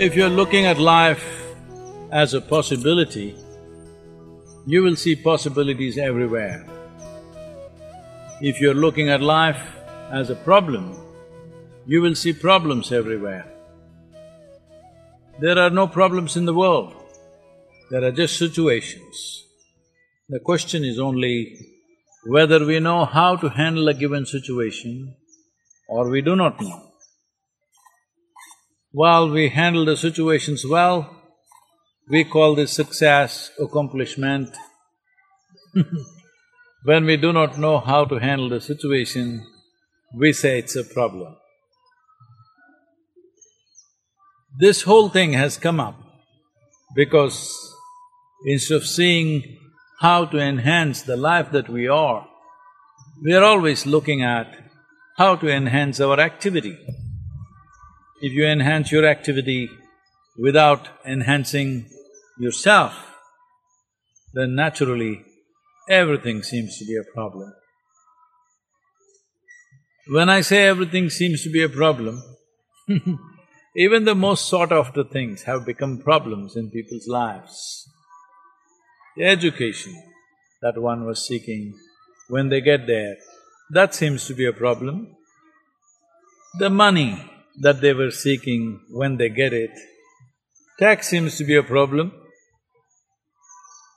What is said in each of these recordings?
If you're looking at life as a possibility, you will see possibilities everywhere. If you're looking at life as a problem, you will see problems everywhere. There are no problems in the world, there are just situations. The question is only whether we know how to handle a given situation or we do not know. While we handle the situations well, we call this success, accomplishment. when we do not know how to handle the situation, we say it's a problem. This whole thing has come up because instead of seeing how to enhance the life that we are, we are always looking at how to enhance our activity. If you enhance your activity without enhancing yourself, then naturally everything seems to be a problem. When I say everything seems to be a problem, even the most sought after things have become problems in people's lives. The education that one was seeking, when they get there, that seems to be a problem. The money that they were seeking when they get it, tax seems to be a problem.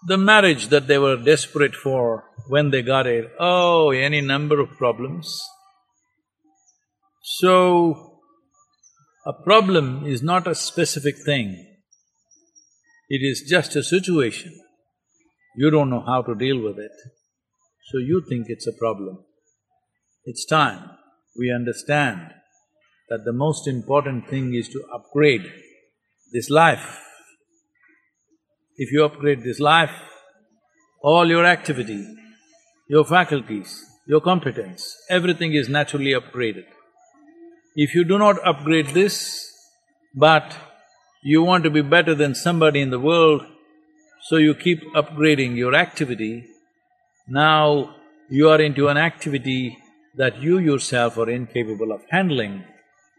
The marriage that they were desperate for when they got it, oh, any number of problems. So, a problem is not a specific thing, it is just a situation. You don't know how to deal with it, so you think it's a problem. It's time we understand that the most important thing is to upgrade this life if you upgrade this life, all your activity, your faculties, your competence, everything is naturally upgraded. If you do not upgrade this, but you want to be better than somebody in the world, so you keep upgrading your activity, now you are into an activity that you yourself are incapable of handling,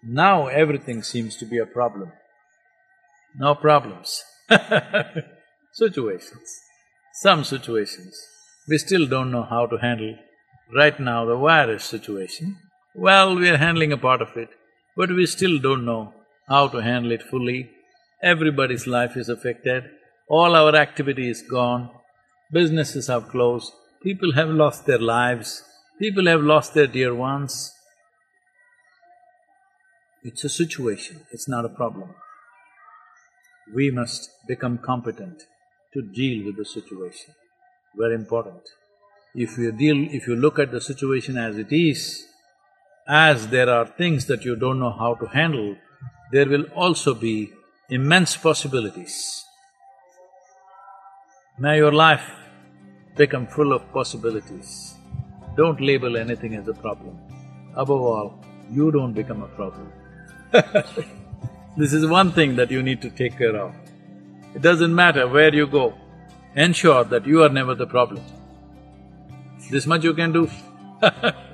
now everything seems to be a problem. No problems situations. Some situations, we still don't know how to handle. Right now, the virus situation, well, we are handling a part of it, but we still don't know how to handle it fully. Everybody's life is affected, all our activity is gone, businesses have closed, people have lost their lives, people have lost their dear ones. It's a situation, it's not a problem. We must become competent to deal with the situation. Very important. If you deal… if you look at the situation as it is, as there are things that you don't know how to handle, there will also be immense possibilities. May your life become full of possibilities. Don't label anything as a problem. Above all, you don't become a problem This is one thing that you need to take care of. It doesn't matter where you go, ensure that you are never the problem. This much you can do